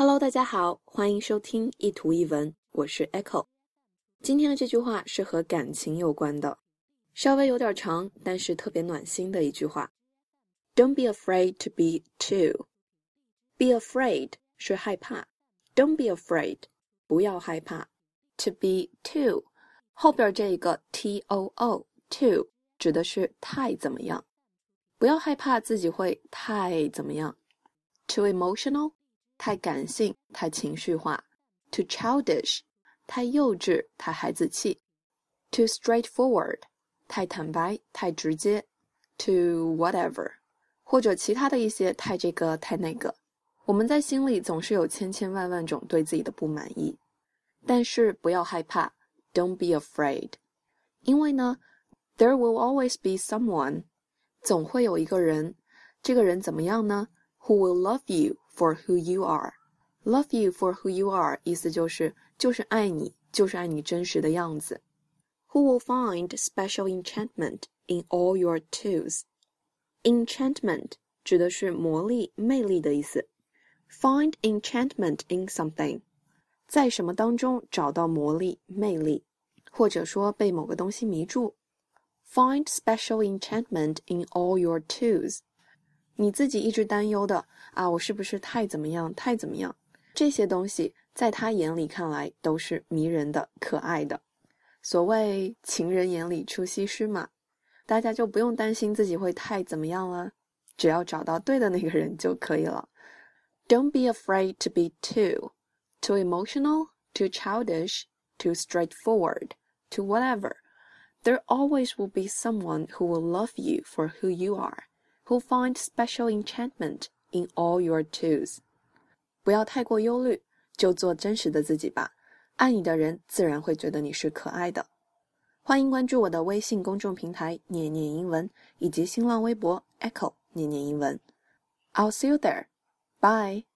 Hello，大家好，欢迎收听一图一文，我是 Echo。今天的这句话是和感情有关的，稍微有点长，但是特别暖心的一句话。Don't be afraid to be two. Be afraid 是害怕，Don't be afraid 不要害怕。To be two 后边这一个 t o o two 指的是太怎么样，不要害怕自己会太怎么样。Too emotional 太感性，太情绪化；too childish，太幼稚，太孩子气；too straightforward，太坦白，太直接；too whatever，或者其他的一些太这个太那个。我们在心里总是有千千万万种对自己的不满意，但是不要害怕，Don't be afraid，因为呢，There will always be someone，总会有一个人，这个人怎么样呢 who will love you for who you are? Love you for who you are，意思就是就是爱你，就是爱你真实的样子。Who will find special enchantment in all your too's? Enchantment 指的是魔力、魅力的意思。Find enchantment in something，在什么当中找到魔力、魅力，或者说被某个东西迷住。Find special enchantment in all your too's。你自己一直担忧的啊，我是不是太怎么样，太怎么样？这些东西在他眼里看来都是迷人的、可爱的。所谓情人眼里出西施嘛，大家就不用担心自己会太怎么样了，只要找到对的那个人就可以了。Don't be afraid to be too, too emotional, too childish, too straightforward, too whatever. There always will be someone who will love you for who you are. who find special enchantment in all your too's。不要太过忧虑，就做真实的自己吧。爱你的人自然会觉得你是可爱的。欢迎关注我的微信公众平台“念念英文”以及新浪微博 “Echo 念念英文”。I'll see you there. Bye.